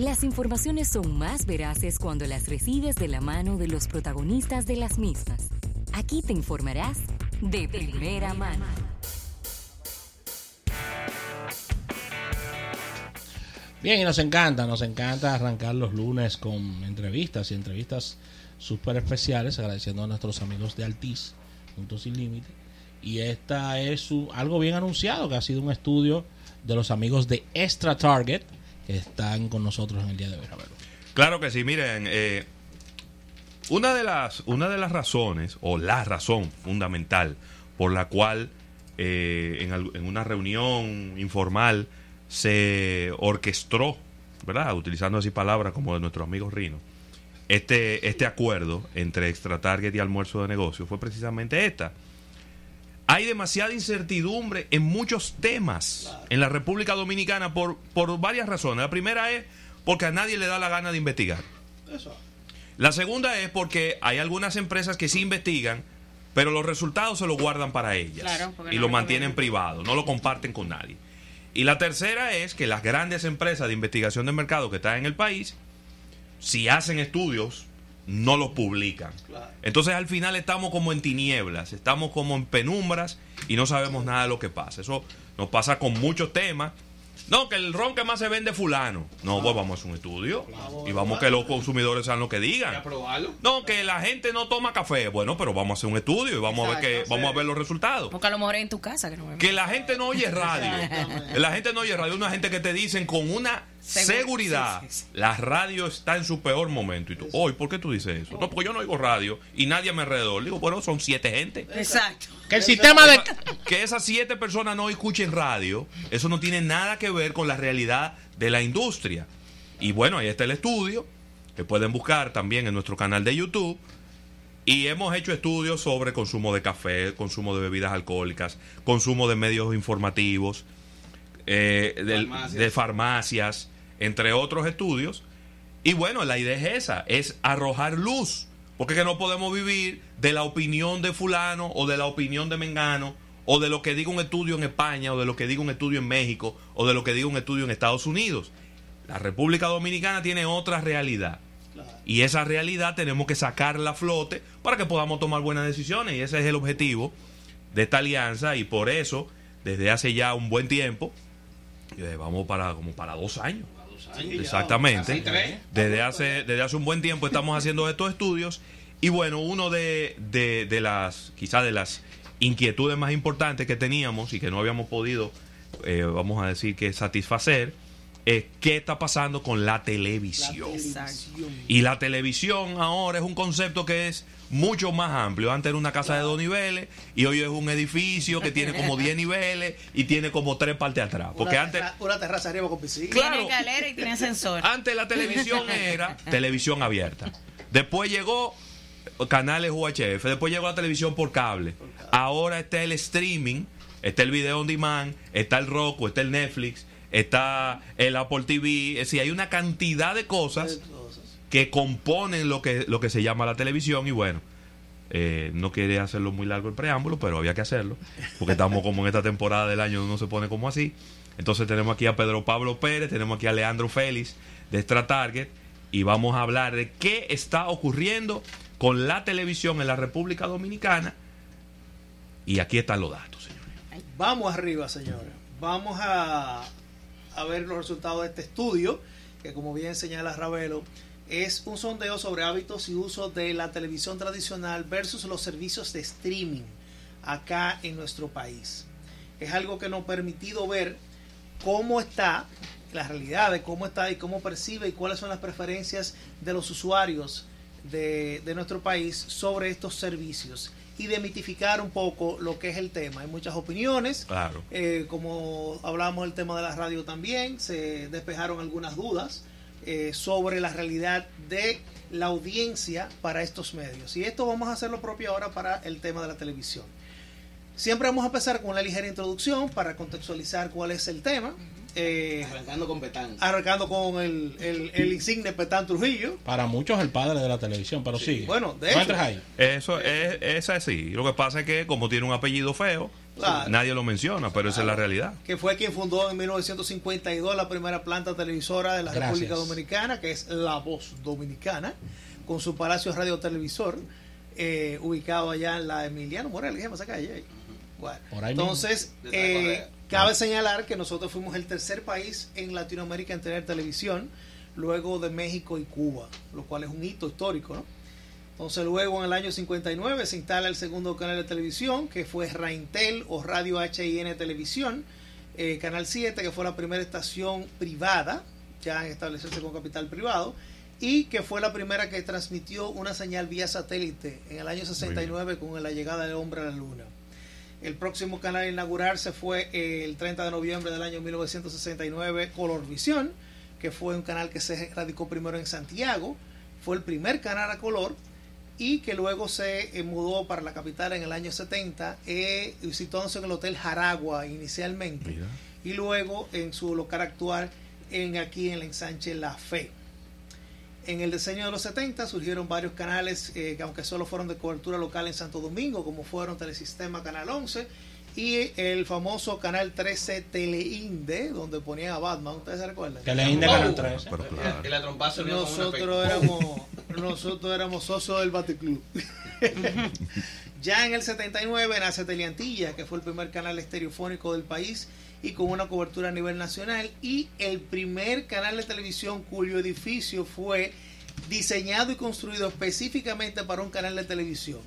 Las informaciones son más veraces cuando las recibes de la mano de los protagonistas de las mismas. Aquí te informarás de primera mano. Bien, y nos encanta, nos encanta arrancar los lunes con entrevistas y entrevistas súper especiales, agradeciendo a nuestros amigos de Altiz, Puntos Sin Límite. Y esta es su, algo bien anunciado, que ha sido un estudio de los amigos de Extra Target, están con nosotros en el día de hoy, Claro que sí, miren, eh, una, de las, una de las razones, o la razón fundamental por la cual eh, en, una reunión informal, se orquestó, ¿verdad? Utilizando así palabras como de nuestro amigo Rino. Este, este acuerdo entre Extra Target y Almuerzo de Negocios fue precisamente esta. Hay demasiada incertidumbre en muchos temas en la República Dominicana por, por varias razones. La primera es porque a nadie le da la gana de investigar. La segunda es porque hay algunas empresas que sí investigan, pero los resultados se los guardan para ellas y lo mantienen privado, no lo comparten con nadie. Y la tercera es que las grandes empresas de investigación de mercado que están en el país, si hacen estudios, no los publican. Entonces al final estamos como en tinieblas, estamos como en penumbras y no sabemos nada de lo que pasa. Eso nos pasa con muchos temas no, que el ron que más se vende fulano. No, pues vamos a hacer un estudio y vamos a que los consumidores sean lo que digan. No, que la gente no toma café. Bueno, pero vamos a hacer un estudio y vamos a ver que vamos a ver los resultados. Porque a lo mejor en tu casa que no Que la gente no oye radio. la gente no oye radio, una gente que te dicen con una seguridad. La radio está en su peor momento. Y tú, hoy, ¿por qué tú dices eso? No, porque yo no oigo radio y nadie a mi alrededor. Digo, bueno, son siete gente. Exacto. Que el sistema de. Que esas siete personas no escuchen radio, eso no tiene nada que ver con la realidad de la industria. Y bueno, ahí está el estudio, que pueden buscar también en nuestro canal de YouTube. Y hemos hecho estudios sobre consumo de café, consumo de bebidas alcohólicas, consumo de medios informativos, eh, de farmacias, entre otros estudios. Y bueno, la idea es esa, es arrojar luz, porque que no podemos vivir de la opinión de fulano o de la opinión de Mengano o de lo que diga un estudio en España o de lo que diga un estudio en México o de lo que diga un estudio en Estados Unidos. La República Dominicana tiene otra realidad. Y esa realidad tenemos que sacarla a flote para que podamos tomar buenas decisiones. Y ese es el objetivo de esta alianza. Y por eso, desde hace ya un buen tiempo, eh, vamos para como para dos años. Exactamente. Desde hace, desde hace un buen tiempo estamos haciendo estos estudios. Y bueno, uno de, de, las, quizás de las inquietudes más importantes que teníamos y que no habíamos podido, eh, vamos a decir que satisfacer, es qué está pasando con la televisión. Y la televisión ahora es un concepto que es mucho más amplio. Antes era una casa de dos niveles y hoy es un edificio que tiene como 10 niveles y tiene como tres partes atrás. Porque antes. Una terraza arriba con piscina. Claro, tiene y tiene ascensor. Antes la televisión era televisión abierta. Después llegó canales UHF. Después llegó la televisión por cable. Ahora está el streaming, está el video on demand, está el Roku, está el Netflix, está el Apple TV. Es decir, hay una cantidad de cosas que componen lo que, lo que se llama la televisión y bueno. Eh, no quería hacerlo muy largo el preámbulo, pero había que hacerlo, porque estamos como en esta temporada del año no se pone como así. Entonces tenemos aquí a Pedro Pablo Pérez, tenemos aquí a Leandro Félix de Extra Target y vamos a hablar de qué está ocurriendo con la televisión en la República Dominicana. Y aquí están los datos, señores. Vamos arriba, señores. Vamos a, a ver los resultados de este estudio, que como bien señala Ravelo, es un sondeo sobre hábitos y uso de la televisión tradicional versus los servicios de streaming acá en nuestro país. Es algo que nos ha permitido ver cómo está la realidad de cómo está y cómo percibe y cuáles son las preferencias de los usuarios de, nuestro país sobre estos servicios y demitificar un poco lo que es el tema. Hay muchas opiniones, claro. Eh, como hablábamos del tema de la radio también, se despejaron algunas dudas eh, sobre la realidad de la audiencia para estos medios. Y esto vamos a hacer lo propio ahora para el tema de la televisión. Siempre vamos a empezar con una ligera introducción para contextualizar cuál es el tema. Eh, arrancando con Petán. Arrancando con el, el, insigne Petán Trujillo. Para muchos el padre de la televisión, pero sí. Bueno, de hecho. Eso es, es así. Lo que pasa es que como tiene un apellido feo, Claro. Nadie lo menciona, pero esa es la realidad. que fue quien fundó en 1952 la primera planta televisora de la Gracias. República Dominicana, que es La Voz Dominicana, con su palacio radiotelevisor, eh, ubicado allá en la Emiliano Morales, ¿qué esa calle? Bueno, entonces, eh, cabe señalar que nosotros fuimos el tercer país en Latinoamérica en tener televisión, luego de México y Cuba, lo cual es un hito histórico, ¿no? Entonces luego en el año 59 se instala el segundo canal de televisión, que fue Raintel o Radio HIN Televisión, eh, Canal 7, que fue la primera estación privada, ya en establecerse con capital privado, y que fue la primera que transmitió una señal vía satélite en el año 69 con la llegada del hombre a la luna. El próximo canal a inaugurarse fue el 30 de noviembre del año 1969, Colorvisión, que fue un canal que se radicó primero en Santiago, fue el primer canal a color y que luego se eh, mudó para la capital en el año 70, eh, situándose en el Hotel Jaragua inicialmente Mira. y luego en su local actual en aquí en el ensanche La Fe. En el diseño de los 70 surgieron varios canales eh, que aunque solo fueron de cobertura local en Santo Domingo, como fueron Telesistema Canal 11 y el famoso Canal 13 Teleinde, donde ponían a Batman, ¿ustedes se recuerdan? Que le inde Oh. Canal 13. Pero claro. Un Nosotros éramos, nosotros éramos socios del Baticlub. ya en el 79 nace Teleantilla, que fue el primer canal estereofónico del país y con una cobertura a nivel nacional y el primer canal de televisión cuyo edificio fue diseñado y construido específicamente para un canal de televisión.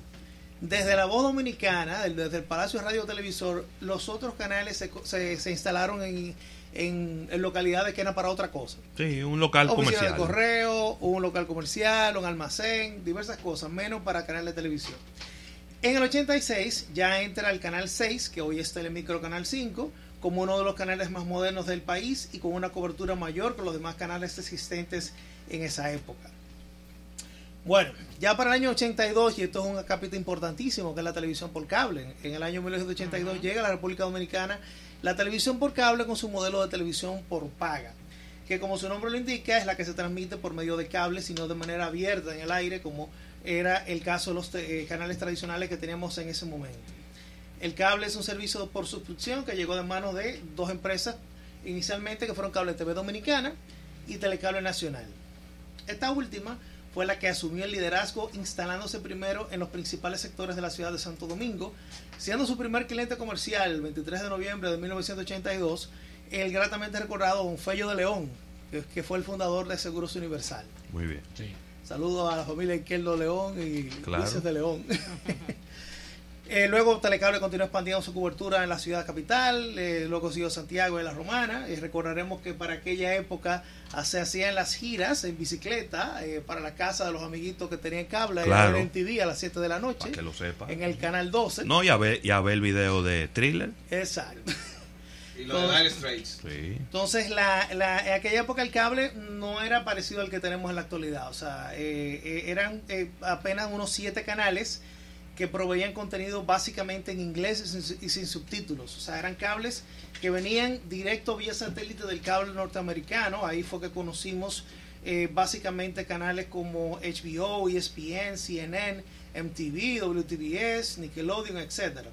Desde la voz dominicana, desde el Palacio de Radio Televisor, los otros canales se, se- se instalaron en, en- en localidades que eran para otra cosa Sí, un local oficina comercial. de correo, un local comercial, un almacén, diversas cosas, menos para canal de televisión. En el 86 ya entra el canal 6, que hoy es Telemicro Canal 5, como uno de los canales más modernos del país y con una cobertura mayor que los demás canales existentes en esa época. Bueno, ya para el año 82, y esto es un capítulo importantísimo, que es la televisión por cable. En el año 1982 llega a la República Dominicana la televisión por cable con su modelo de televisión por paga, que como su nombre lo indica es la que se transmite por medio de cable, sino de manera abierta en el aire, como era el caso de los eh, canales tradicionales que teníamos en ese momento. El cable es un servicio por suscripción que llegó de manos de dos empresas inicialmente que fueron Cable TV Dominicana y Telecable Nacional. Esta última fue la que asumió el liderazgo instalándose primero en los principales sectores de la ciudad de Santo Domingo, siendo su primer cliente comercial el 23 de noviembre de 1982 el gratamente recordado Don Fello de León, que, fue el fundador de Seguros Universal. Muy bien. Sí. Saludos a la familia Izquierdo León y Claro. De León. Eh, luego Telecable continuó expandiendo su cobertura en la ciudad capital, eh, luego siguió Santiago y la Romana. Y recordaremos que para aquella época se hacían las giras en bicicleta eh, para la casa de los amiguitos que tenían cable Claro. en TV a las 7 de la noche, Para que lo sepa. en el canal 12. No, ya ve, ya ve el video de Thriller. Exacto. Y lo de Dire Straits. Sí. Entonces, la, la- en aquella época el cable no era parecido al que tenemos en la actualidad. O sea, eh, eh, eran eh, apenas unos siete canales que proveían contenido básicamente en inglés y sin, subtítulos. O sea, eran cables que venían directo vía satélite del cable norteamericano. Ahí fue que conocimos eh, básicamente canales como HBO, ESPN, CNN, MTV, WTBS, Nickelodeon, etcétera.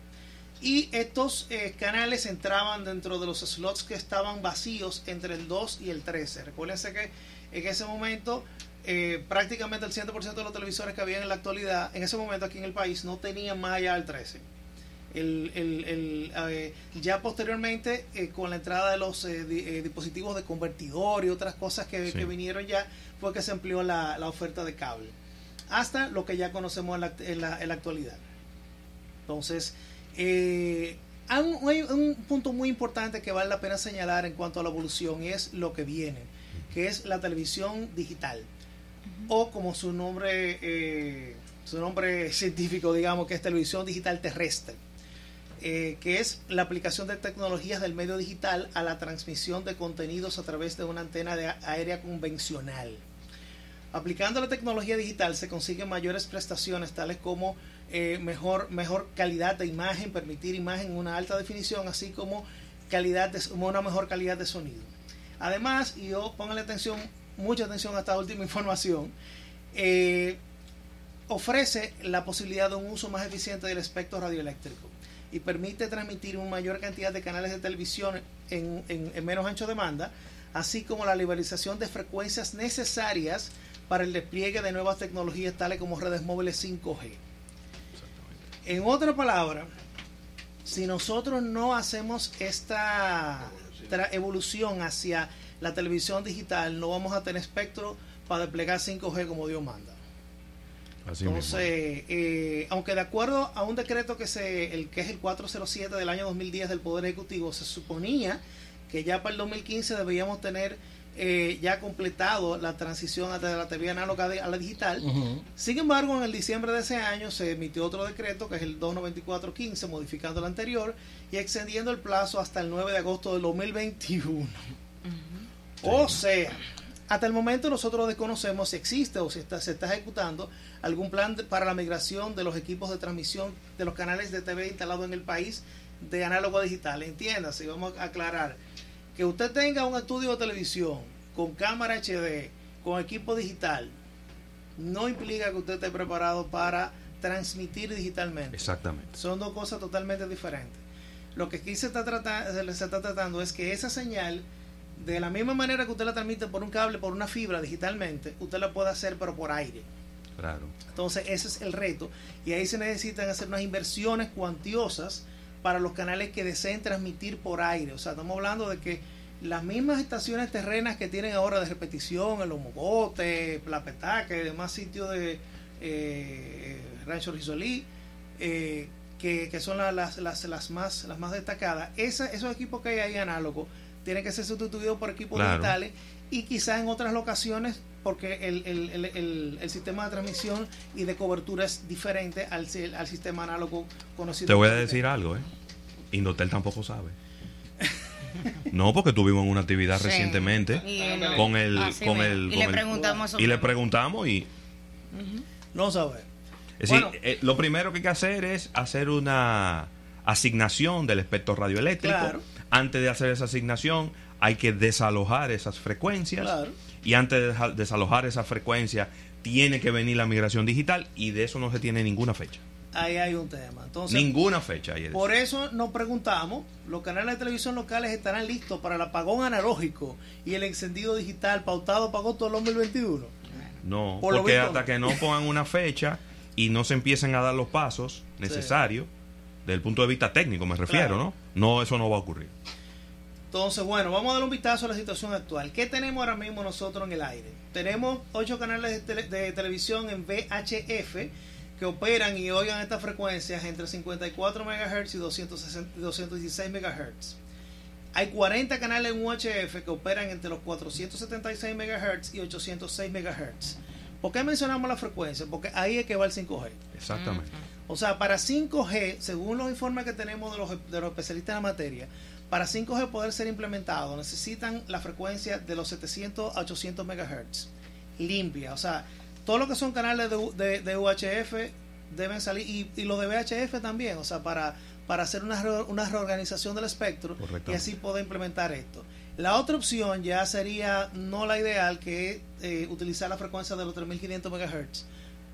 Y estos eh, canales entraban dentro de los slots que estaban vacíos entre el 2 y el 13. Recuérdense que en ese momento eh, prácticamente el 100% de los televisores que había en la actualidad, en ese momento aquí en el país, no tenían más allá del 13. El, el- el, eh, ya posteriormente, eh, con la entrada de los eh, di- dispositivos de convertidor y otras cosas que, Sí. que vinieron ya, fue que se amplió la, la oferta de cable. Hasta lo que ya conocemos en la, en la- en la actualidad. Entonces, hay, un, hay un punto muy importante que vale la pena señalar en cuanto a la evolución y es lo que viene, que es la televisión digital. O como su nombre, eh, su nombre científico, digamos, que es televisión digital terrestre. eh, que es la aplicación de tecnologías del medio digital a la transmisión de contenidos a través de una antena de aérea convencional. Aplicando la tecnología digital se consiguen mayores prestaciones tales como eh, mejor, mejor calidad de imagen, permitir imagen en una alta definición, así como calidad de, una mejor calidad de sonido. Además, y yo pónganle atención, mucha atención a esta última información, eh, ofrece la posibilidad de un uso más eficiente del espectro radioeléctrico. y permite transmitir una mayor cantidad de canales de televisión en, en- en menos ancho de banda, así como la liberalización de frecuencias necesarias para el despliegue de nuevas tecnologías tales como redes móviles 5G. En otra palabra, si nosotros no hacemos esta evolución hacia la televisión digital, no vamos a tener espectro para desplegar 5G como Dios manda. Así. Entonces, eh, aunque de acuerdo a un decreto que se el que es el 407 del año 2010 del Poder Ejecutivo, se suponía que ya para el 2015 debíamos tener eh, ya completado la transición de la TV análoga a la digital. Sin embargo, en el diciembre de ese año se emitió otro decreto, que es el 29415, modificando el anterior y extendiendo el plazo hasta el 9 de agosto del 2021. O sea, hasta el momento nosotros desconocemos si existe o si está, se está ejecutando algún plan de- para la migración de los equipos de transmisión de los canales de TV instalados en el país de análogo a digital. Entiéndase, vamos a aclarar que usted tenga un estudio de televisión con cámara HD, con equipo digital, no implica que usted esté preparado para transmitir digitalmente. Exactamente. Son dos cosas totalmente diferentes. Lo que aquí se está, trata- se le- se está tratando es que esa señal, de la misma manera que usted la transmite por un cable, por una fibra digitalmente, usted la puede hacer pero por aire. Claro. Entonces ese es el reto y ahí se necesitan hacer unas inversiones cuantiosas para los canales que deseen transmitir por aire. O sea, estamos hablando de que las mismas estaciones terrenas que tienen ahora de repetición, el Homobote, La Petaca y demás sitios de eh, Rancho Risolí, eh, que, que son la- las, las, las más, las más destacadas, esa- esos equipos que hay ahí análogos tienen que ser sustituidos por equipos Claro. digitales y quizás en otras locaciones porque el, el, el, el- el sistema de transmisión y de cobertura es diferente al, si- al sistema análogo conocido. Te voy a decir algo, ¿eh? Indotel tampoco sabe. No, porque tuvimos una actividad Sí. recientemente Y con el, Así con el, Y con le preguntamos y le preguntamos y No sabe. es decir, Bueno. eh, lo primero que hay que hacer es hacer una asignación del espectro radioeléctrico. Claro. Antes de hacer esa asignación hay que desalojar esas frecuencias Claro. y antes de desalojar esa frecuencia tiene que venir la migración digital y de eso no se tiene ninguna fecha. Ahí hay un tema. Entonces, ninguna fecha hay por eso nos preguntamos, ¿los canales de televisión locales estarán listos para el apagón analógico y el encendido digital pautado para agosto del 2021? No, Por porque hasta que no pongan una fecha y no se empiecen a dar los pasos necesarios, desde el punto de vista técnico me refiero, Claro. ¿no? No, eso no va a ocurrir. Entonces, bueno, vamos a dar un vistazo a la situación actual. ¿Qué tenemos ahora mismo nosotros en el aire? Tenemos ocho canales de, tele- de televisión en VHF que operan y oigan estas frecuencias entre 54 MHz y 260 216 MHz. Hay 40 canales en UHF que operan entre los 476 MHz y 806 MHz. ¿Por qué mencionamos la frecuencia? Porque ahí es que va el 5G. Exactamente. O sea, para 5G, según los informes que tenemos de los, de los especialistas en la materia, para 5G poder ser implementado necesitan la frecuencia de los 700 a 800 MHz limpia. O sea, todo lo que son canales de, de- de UHF deben salir y, y los de VHF también. O sea, para, para hacer una, re- una reorganización del espectro y así poder implementar esto. La otra opción ya sería no la ideal, que es eh, utilizar la frecuencia de los 3500 MHz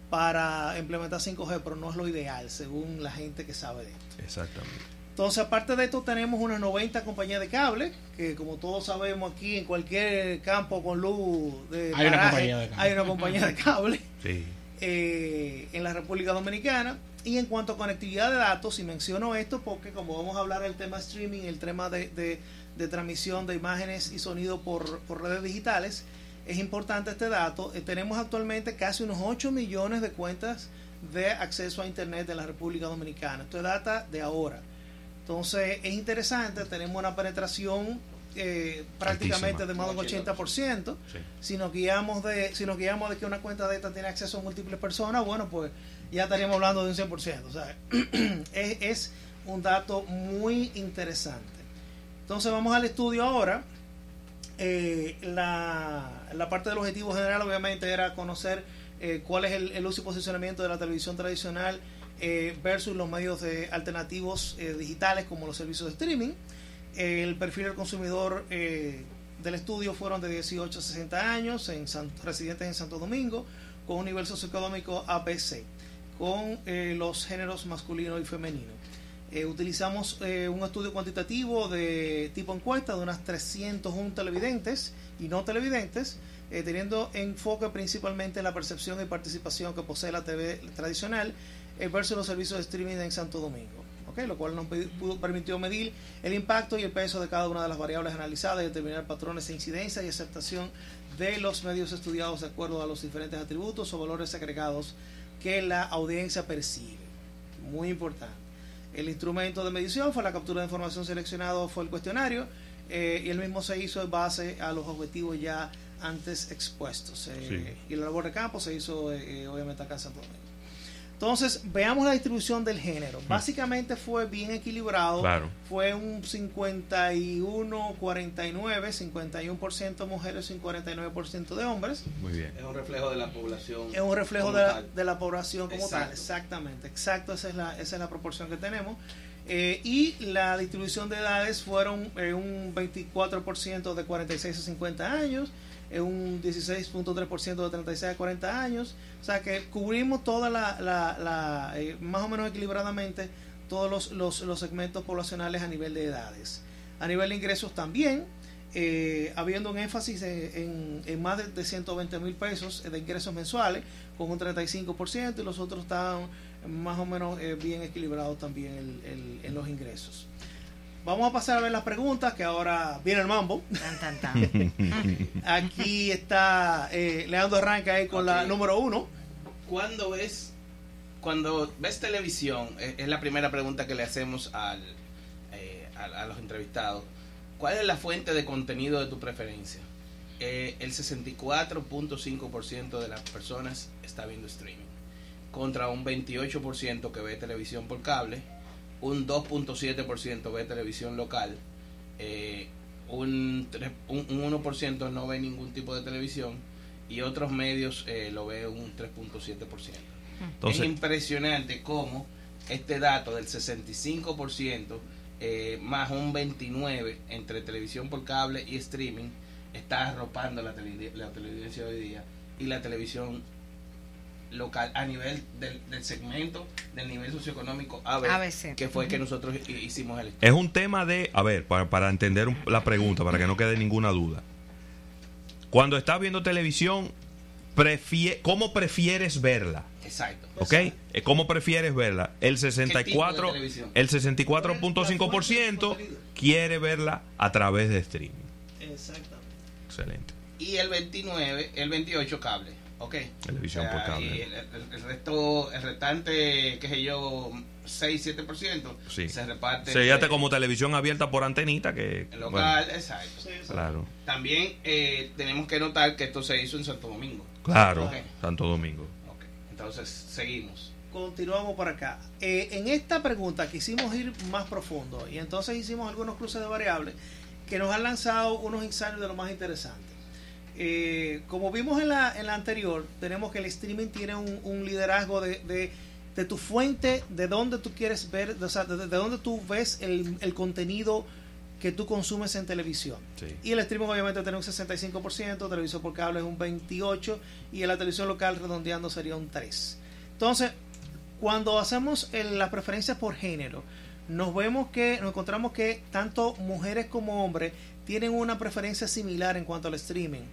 para implementar 5G, pero no es lo ideal, según la gente que sabe de esto. Exactamente. Entonces, aparte de esto, tenemos unas 90 compañías de cable, que como todos sabemos aquí en cualquier campo con luz de Hay una compañía de cable. hay una compañía de cable Sí. eh, en la República Dominicana. Y en cuanto a conectividad de datos, y menciono esto porque como vamos a hablar del tema streaming, el tema de, de- de transmisión de imágenes y sonido por, por redes digitales, es importante este dato. Eh, tenemos actualmente casi unos 8 millones de cuentas de acceso a Internet en la República Dominicana. Esto es data de ahora. Entonces es interesante, tenemos una penetración eh, prácticamente de más del 80%. Sí. Si nos guiamos de si nos guiamos de que una cuenta de esta tiene acceso a múltiples personas, bueno, pues ya estaríamos hablando de un 100%. O sea, es, es un dato muy interesante. Entonces vamos al estudio ahora. Eh, la, la parte del objetivo general obviamente era conocer eh, cuál es el, el uso y posicionamiento de la televisión tradicional eh, versus los medios de alternativos digitales como los servicios de streaming. El perfil del consumidor del estudio fueron de 18 a 60 años, en residentes en Santo Domingo, con un nivel socioeconómico ABC, con los géneros masculino y femenino. Eh, utilizamos eh, un estudio cuantitativo de tipo encuesta de unas 301 televidentes y no televidentes, eh, teniendo enfoque principalmente en la percepción y participación que posee la TV tradicional versus los servicios de streaming en Santo Domingo. Lo cual nos permitió medir el impacto y el peso de cada una de las variables analizadas y determinar patrones de incidencia y aceptación de los medios estudiados de acuerdo a los diferentes atributos o valores agregados que la audiencia percibe. Muy importante. El instrumento de medición fue la captura de información seleccionado, fue el cuestionario, eh, y el mismo se hizo en base a los objetivos ya antes expuestos. eh, Y la labor de campo se hizo eh, eh, obviamente acá en Santo Domingo. Entonces, veamos la distribución del género. Básicamente fue bien equilibrado. Claro. Fue un 51-49, 51% mujeres y un 49% de hombres. Muy bien. Es un reflejo de la población. Es un reflejo de la, de la población como tal, exactamente, exacto, esa es la, esa es la proporción que tenemos. Eh, y la distribución de edades fueron eh, un 24% de 46 a 50 años, eh, un 16.3% de 36 a 40 años, o sea que cubrimos toda la, la- la, eh, más o menos equilibradamente todos los, los, segmentos poblacionales a nivel de edades. A nivel de ingresos también, eh, habiendo un énfasis en, más de, de 120 mil pesos de ingresos mensuales, con un 35%, y los otros están más o menos eh, bien equilibrados también el- el- en los ingresos. Vamos a pasar a ver las preguntas, que ahora viene el mambo. Tan, tan, tan. Aquí está eh, Leandro Arranca ahí con la número uno. Cuando ves, cuando ves televisión, es, es la primera pregunta que le hacemos al, eh, a, a los entrevistados. ¿Cuál es la fuente de contenido de tu preferencia? Eh, el 64.5% de las personas está viendo streaming, contra un 28% que ve televisión por cable, un 2.7% ve televisión local, eh, un, tres- un, un 1% no ve ningún tipo de televisión y otros medios eh, lo ve un 3.7%. Entonces, es impresionante cómo este dato del 65% eh, más un 29% entre televisión por cable y streaming está arropando la, tele- la televidencia hoy día y la televisión local a nivel del, del segmento del nivel socioeconómico AB, ABC. que fue que nosotros hi- hicimos el es un tema de, a ver, para, para entender la pregunta, para que no quede ninguna duda. Cuando estás viendo televisión, prefie- ¿cómo prefieres verla? exacto ¿Ok? Eh, ¿Cómo prefieres verla? El ¿Qué 64, tipo de televisión? el 64.5% quiere verla a través de streaming. Exactamente. Excelente. y el 29 el 28 cable ok Televisión por cable. y el, el- el resto el restante qué sé yo 6 7% Sí. se reparte Sería entre como televisión abierta por antenita que... local bueno, exacto Sí, exacto. claro, también eh, tenemos que notar que esto se hizo en Santo Domingo claro. Santo Domingo. Ok, entonces seguimos Continuamos por acá. Eh, en esta pregunta quisimos ir más profundo y entonces hicimos algunos cruces de variables que nos han lanzado unos insights de lo más interesante. Eh, como vimos en la, en la anterior, tenemos que el streaming tiene un, un liderazgo de, de- de tu fuente, de dónde tú quieres ver, o sea, de, de dónde tú ves el, el contenido que tú consumes en televisión. Sí. Y el streaming obviamente tiene un 65%, televisión por cable es un 28% y en la televisión local redondeando sería un 3%. Entonces, cuando hacemos el- las preferencias por género, nos vemos que, nos encontramos que tanto mujeres como hombres tienen una preferencia similar en cuanto al streaming.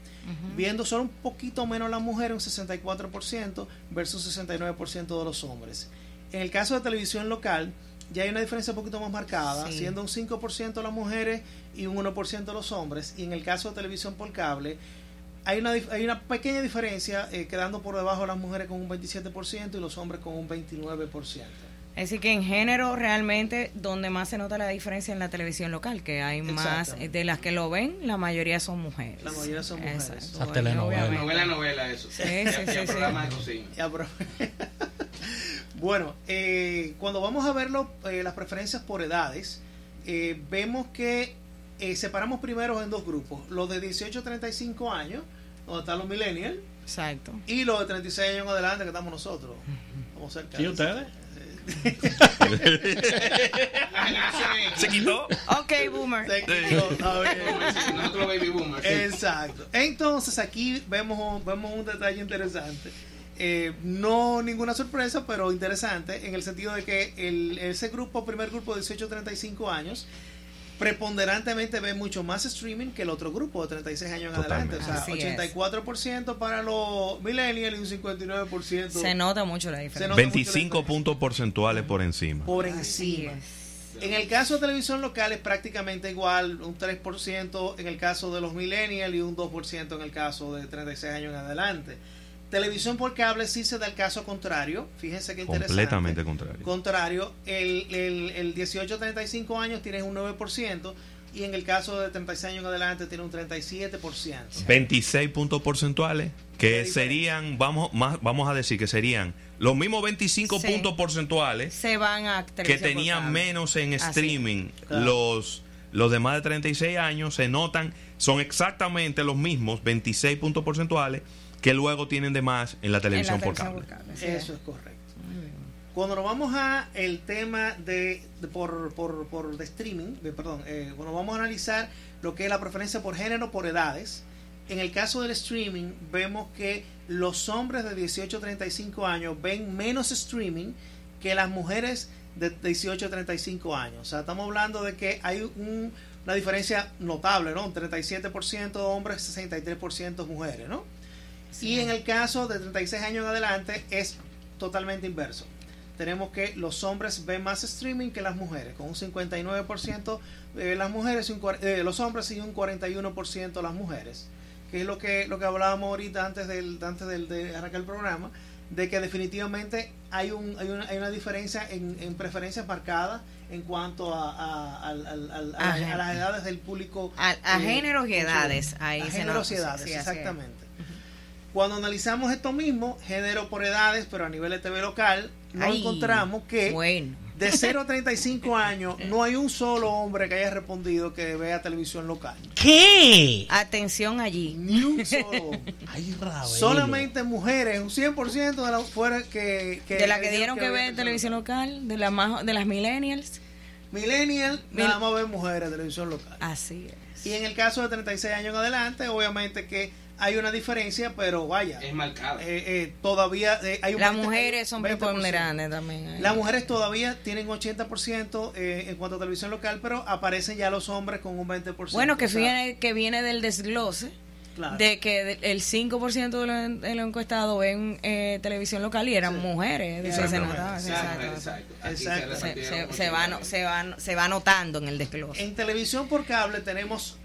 Viendo solo un poquito menos las mujeres, un 64% versus 69% de los hombres. En el caso de televisión local, ya hay una diferencia un poquito más marcada, Sí. siendo un 5% las mujeres y un 1% los hombres. Y en el caso de televisión por cable, hay una, hay una pequeña diferencia, eh, quedando por debajo las mujeres con un 27% y los hombres con un 29%. Es decir, que en género realmente donde más se nota la diferencia en la televisión local, que hay más de las que lo ven, la mayoría son mujeres. La mayoría son mujeres. Exacto. Obviamente. novela novela eso Sí, sí, sí, sí. programa de cocina bueno, eh, cuando vamos a ver lo- eh, las preferencias por edades, eh, vemos que eh, separamos primero en dos grupos, los de 18 a 35 años, donde están los millennials, Exacto. y los de 36 años en adelante, que estamos nosotros. Vamos cerca ¿Y de- ustedes? ¿Se quitó? Ok, boomer. Se quitó, a ver. nosotros baby boomers sí. Exacto. Entonces aquí vemos, vemos un detalle interesante. Eh, no ninguna sorpresa, pero interesante en el sentido de que el, ese grupo, primer grupo de 18 a 35 años, preponderantemente ve mucho más streaming que el otro grupo de 36 años en adelante. O sea, Así es. 84% para los millennials y un 59% Se nota mucho la diferencia. Se nota mucho la 25 diferencia. puntos porcentuales por encima. por encima. En el caso de televisión local es prácticamente igual, un 3% en el caso de los millennials y un 2% en el caso de 36 años en adelante. Televisión por cable sí se da el caso contrario, fíjense qué interesante. Completamente contrario. Contrario, el, el, el 18 a 35 años tiene un 9% y en el caso de 36 años en adelante tiene un 37%. 26 puntos porcentuales que serían, vamos, más, vamos a decir que serían los mismos 25 Sí. puntos porcentuales Se van a que tenían menos en streaming Claro. los los de más de 36 años se notan son exactamente los mismos 26 puntos porcentuales que luego tienen de más en la En la televisión por televisión cable. Eso es correcto. Cuando nos vamos a el tema de, de por, por, por de streaming, de, perdón, eh, cuando vamos a analizar lo que es la preferencia por género, por edades, en el caso del streaming vemos que los hombres de 18 a 35 años ven menos streaming que las mujeres de 18 a 35 años. O sea, estamos hablando de que hay un- una diferencia notable, ¿no? Un 37% hombres, 63% mujeres, ¿no? Y en el caso de 36 años en adelante es totalmente inverso. Tenemos que los hombres ven más streaming que las mujeres, con un 59% eh, las mujeres y un, eh, los hombres y un 41% las mujeres, que es lo que lo que hablábamos ahorita antes del antes del, de arrancar el programa, de que definitivamente hay un hay una, hay una diferencia en, en preferencias marcadas en cuanto a, a, a a las edades del público. A- eh, géneros y edades, ahí a géneros y edades, sí, exactamente. Cuando analizamos esto mismo, género por edades, pero a nivel de TV local, nos Ay, encontramos que Bueno. de 0 a 35 años no hay un solo hombre que haya respondido que vea televisión local. ¿Qué? Atención allí. Ni un solo hombre. Ay. Solamente mujeres, un 100% de las fuera que, que De las que dieron que vean ver televisión local, de, la más, de las millennials. Millennial, Mil- nada más ven mujeres de televisión local. Así es. Y en el caso de 36 años en adelante, obviamente que hay una diferencia, pero vaya, Es marcada. eh, eh, todavía eh, hay un Las 20, mujeres son 20%. preponderables también. ahí. Las mujeres todavía tienen 80% eh, en cuanto a televisión local, pero aparecen ya los hombres con un 20%. Bueno, que O sea, viene, que viene del desglose claro. de que el 5% de los, de los encuestados ven eh, televisión local y eran Sí. mujeres. Dice senador, Exacto, exacto. exacto. Aquí Exacto. se Se, repartieron se- se va, no- 80. se, va, se va notando en el desglose. En televisión por cable tenemos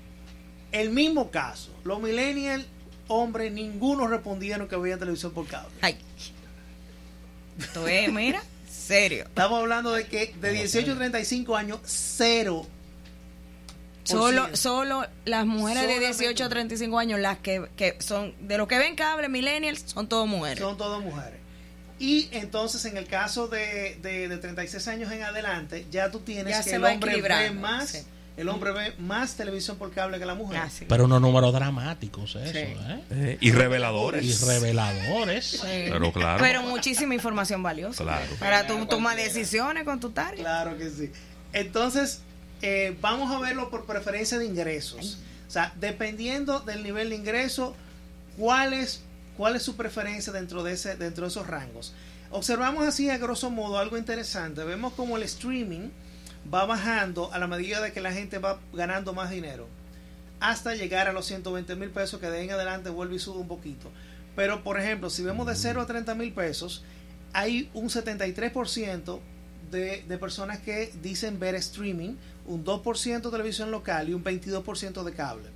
el mismo caso. Los millennials, hombres, ninguno respondieron que veían televisión por cable. Ay. Esto es, mira, serio. Estamos hablando de que de 18 a 35 años, cero. Solo, solo las mujeres de Solamente 18 a 35 años, las que, que son, de los que ven cable, millennials, son todas mujeres. Son todas mujeres. Y entonces en el caso de, de, de 36 años en adelante, ya tú tienes Ya que se el va hombre ve más, sí. El hombre ve más televisión por cable que la mujer. Ah, sí. Pero unos números dramáticos, eso, Sí. ¿eh? Eh, y reveladores. Y reveladores. Sí. Pero claro. Pero muchísima información valiosa. Claro. Para tú tomar decisiones con tu tarea. Claro que sí. Entonces, eh, vamos a verlo por preferencia de ingresos. O sea, dependiendo del nivel de ingreso, ¿cuál es, cuál es su preferencia dentro de, ese, dentro de esos rangos? Observamos así, a grosso modo, algo interesante. Vemos como el streaming va bajando a la medida de que la gente va ganando más dinero. Hasta llegar a los 120 mil pesos, que de ahí en adelante vuelve y sube un poquito. Pero, por ejemplo, si vemos de 0 a 30 mil pesos, hay un 73% de, de personas que dicen ver streaming, un 2% televisión local y un 22% de cable.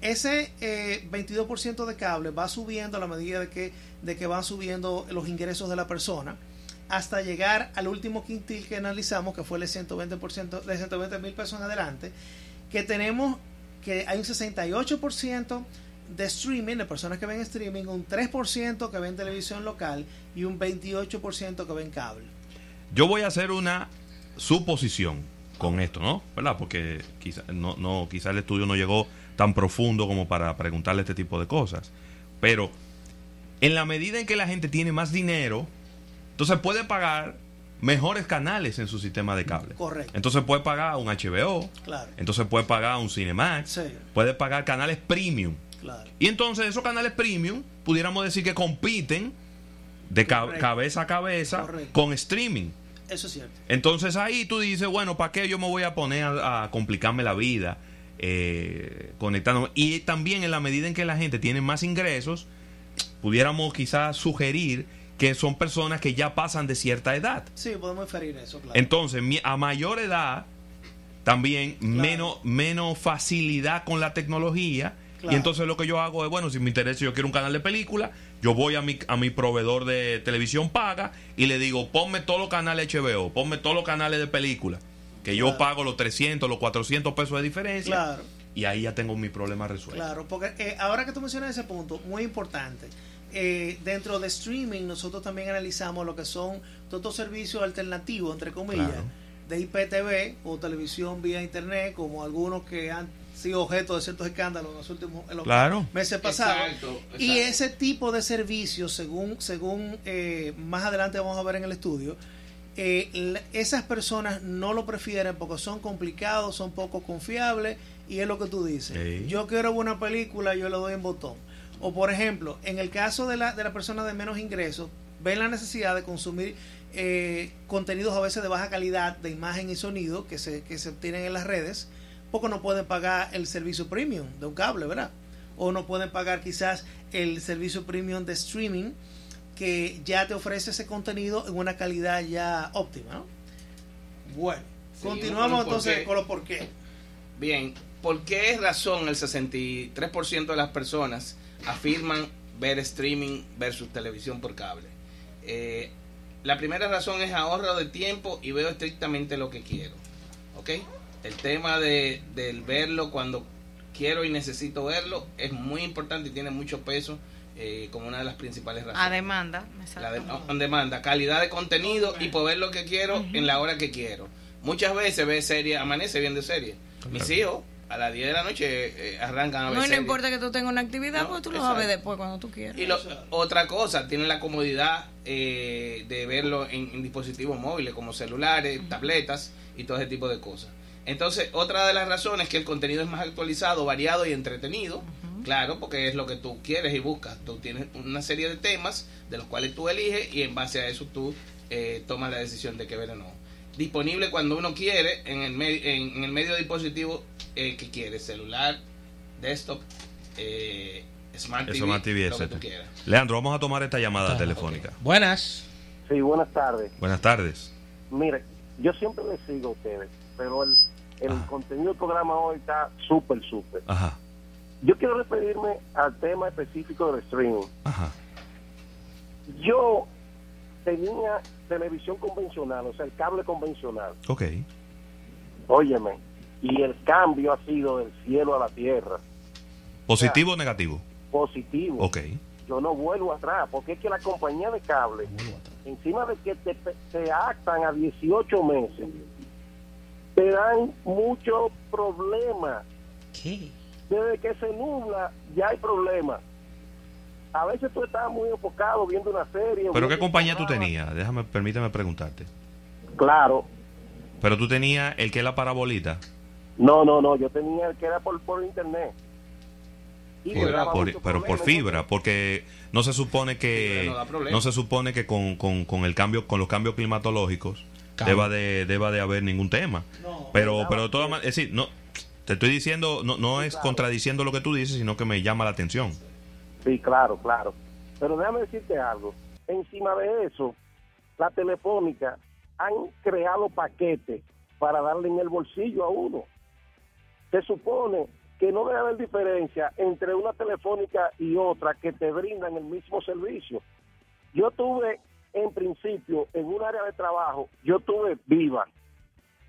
Ese eh, 22% de cable va subiendo a la medida de que, de que van subiendo los ingresos de la persona hasta llegar al último quintil que analizamos, que fue el de 120%, de 120 mil pesos en adelante, que tenemos que hay un 68% de streaming, de personas que ven streaming, un 3% que ven televisión local y un 28% que ven cable. Yo voy a hacer una suposición con esto, ¿no? ¿Verdad? Porque quizá, no, no, quizá el estudio no llegó tan profundo como para preguntarle este tipo de cosas. Pero en la medida en que la gente tiene más dinero, entonces puede pagar mejores canales en su sistema de cable. Correcto. Entonces puede pagar un HBO, Claro. entonces puede pagar un Cinemax, Sí. puede pagar canales premium. Claro. Y entonces esos canales premium, pudiéramos decir que compiten de ca- cabeza a cabeza Correcto. con streaming. Eso es cierto. Entonces ahí tú dices, bueno, ¿para qué yo me voy a poner a, a complicarme la vida eh, conectándome? Y también en la medida en que la gente tiene más ingresos, pudiéramos quizás sugerir que son personas que ya pasan de cierta edad. Sí, podemos inferir eso, claro. Entonces, a mayor edad, también menos, menos facilidad con la tecnología. Claro. Y entonces lo que yo hago es, bueno, si me interesa, yo quiero un canal de película, yo voy a mi, a mi proveedor de televisión paga y le digo, ponme todos los canales HBO, ponme todos los canales de película, que yo pago los 300, los 400 pesos de diferencia. Claro. Y ahí ya tengo mi problema resuelto. Claro, porque eh, ahora que tú mencionas ese punto, muy importante. Eh, dentro de streaming, nosotros también analizamos lo que son todos estos servicios alternativos, entre comillas, Claro. de IPTV o televisión vía internet, como algunos que han sido objeto de ciertos escándalos en los últimos en los Claro. meses pasados. Exacto, Y ese tipo de servicios, según, según eh, más adelante vamos a ver en el estudio, eh, esas personas no lo prefieren porque son complicados, son poco confiables y es lo que tú dices. Sí. Yo quiero una película, yo le doy en botón. O por ejemplo, en el caso de la, de la persona de menos ingresos, ven la necesidad de consumir eh, contenidos a veces de baja calidad de imagen y sonido que se, que se obtienen en las redes, porque no pueden pagar el servicio premium de un cable, ¿verdad? O no pueden pagar quizás el servicio premium de streaming que ya te ofrece ese contenido en una calidad ya óptima, ¿no? Bueno, continuamos entonces con los por qué. Bien, ¿por qué razón el 63% de las personas afirman ver streaming versus televisión por cable? Eh, la primera razón es ahorro de tiempo y veo estrictamente lo que quiero. ¿Ok? El tema de, del verlo cuando quiero y necesito verlo es muy importante y tiene mucho peso eh, como una de las principales razones. A demanda. La de, on demanda, calidad de contenido y poder lo que quiero en la hora que quiero. Muchas veces ve serie, amanece viendo serie. Mis hijos a las 10 de la noche eh, arrancan a ver No, no importa que tú tengas una actividad, No, porque tú lo exacto. después cuando tú quieras. Y lo- otra cosa, tienen la comodidad eh, de verlo en, en dispositivos móviles como celulares, tabletas y todo ese tipo de cosas. Entonces, otra de las razones es que el contenido es más actualizado, variado y entretenido. Claro, porque es lo que tú quieres y buscas. Tú tienes una serie de temas de los cuales tú eliges y en base a eso tú eh, tomas la decisión de qué ver o no. Disponible cuando uno quiere en el, en, en el medio dispositivo eh, que quiere, celular, desktop, eh, smart TV, Eso más TV, lo que tú quieras. Leandro, vamos a tomar esta llamada telefónica. Buenas. Sí, buenas tardes. Buenas tardes. Mire, yo siempre les sigo a ustedes, pero el, el contenido del programa hoy está súper, súper. Ajá, Yo quiero referirme al tema específico del streaming. ajá. Yo tenía televisión convencional, o sea, el cable convencional. Ok. Óyeme, y el cambio ha sido del cielo a la tierra, ¿Positivo o negativo? positivo. Ok. Yo no vuelvo atrás, porque es que la compañía de cable, encima de que te, te actan a 18 meses, te dan muchos problemas. ¿Qué? Desde que se nubla, ya hay problemas. A veces tú estás muy enfocado viendo una serie. ¿Pero qué compañía tú tenías? Déjame, permíteme preguntarte. Claro. Pero tú tenías el que es la parabolita. No, no, no. Yo tenía el que era por, por internet. Y Por- pero por fibra, porque no se supone que no se supone que con, con- con el cambio con los cambios climatológicos Cambio. deba de deba de haber ningún tema. No, Pero pero de todas maneras, es decir, no te estoy diciendo no no es claro. contradiciendo lo que tú dices, sino que me llama la atención. Sí, claro, claro. Pero déjame decirte algo. Encima de eso, la telefónica han creado paquetes para darle en el bolsillo a uno. Se supone que no debe haber diferencia entre una telefónica y otra que te brindan el mismo servicio. Yo tuve, en principio, en un área de trabajo, yo tuve viva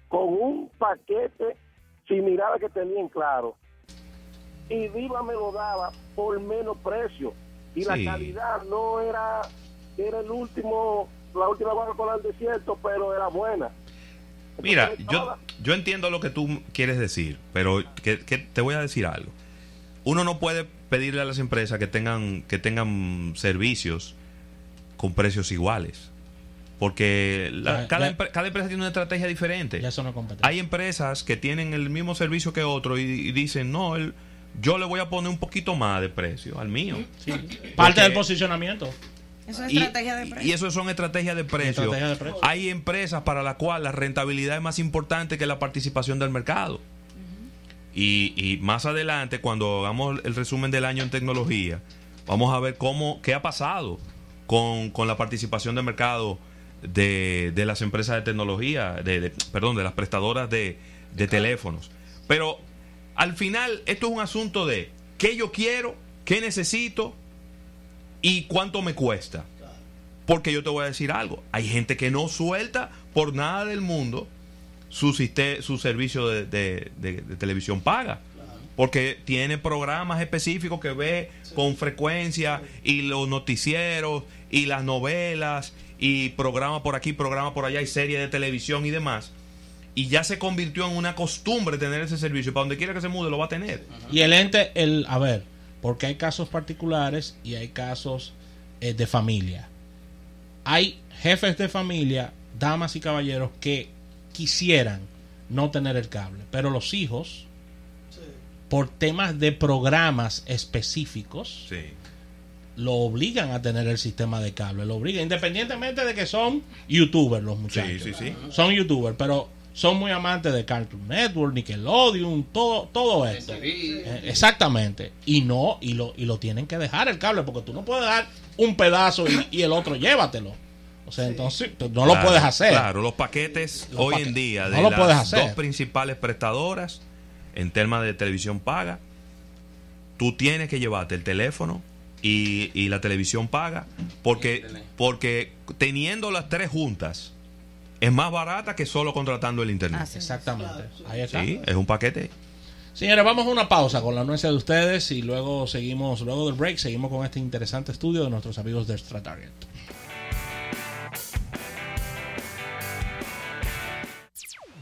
con un paquete similar al que tenía en claro y Viva me lo daba por menos precio y la calidad no era era el último la última Coca-Cola del desierto pero era buena Mira, yo, yo entiendo lo que tú quieres decir, pero que, que te voy a decir algo. Uno no puede pedirle a las empresas que tengan que tengan servicios con precios iguales, porque la- Ya, cada, ya. empre- cada empresa tiene una estrategia diferente. Ya. Hay empresas que tienen el mismo servicio que otro y, y dicen, no, el- yo le voy a poner un poquito más de precio al mío. Sí. Parte del posicionamiento. Eso es Y- estrategia de y, precio. eso son estrategias de precio. Estrategia de precio. Hay empresas para las cuales la rentabilidad es más importante que la participación del mercado. y, y más adelante, cuando hagamos el resumen del año en tecnología, vamos a ver cómo qué ha pasado con, con la participación de mercado de, de las empresas de tecnología, de, de- perdón, de las prestadoras de, de teléfonos. Pero al final, esto es un asunto de qué yo quiero, qué necesito y cuánto me cuesta. Porque yo te voy a decir algo, hay gente que no suelta por nada del mundo su, su servicio de, televisión paga. Porque tiene programas específicos que ve con frecuencia y los noticieros y las novelas y programa por aquí, programa por allá y series de televisión y demás. Y ya se convirtió en una costumbre tener ese servicio. Para donde quiera que se mude lo va a tener. Y el ente, el, a ver, porque hay casos particulares y hay casos eh, de familia. Hay jefes de familia, damas y caballeros, que quisieran no tener el cable, pero los hijos, por temas de programas específicos, Sí. lo obligan a tener el sistema de cable, lo obligan, independientemente de que son youtubers los muchachos. Sí, sí, sí. Son youtubers, pero son muy amantes de Cartoon Network, Nickelodeon, todo, todo esto. Eh, Exactamente. Y no, y lo, y lo tienen que dejar el cable, porque tú no puedes dar un pedazo y, y el otro llévatelo. O sea, entonces tú no lo puedes hacer. Claro, los paquetes Los hoy paquetes. en día de No lo las puedes hacer. dos principales prestadoras en temas de televisión paga, tú tienes que llevarte el teléfono y, y la televisión paga porque, porque teniendo las tres juntas es más barata que solo contratando el internet. Así es. Exactamente. Ahí está. Sí, es un paquete. Señores, vamos a una pausa con la anuencia de ustedes y luego seguimos, luego del break, seguimos con este interesante estudio de nuestros amigos de Extra Target.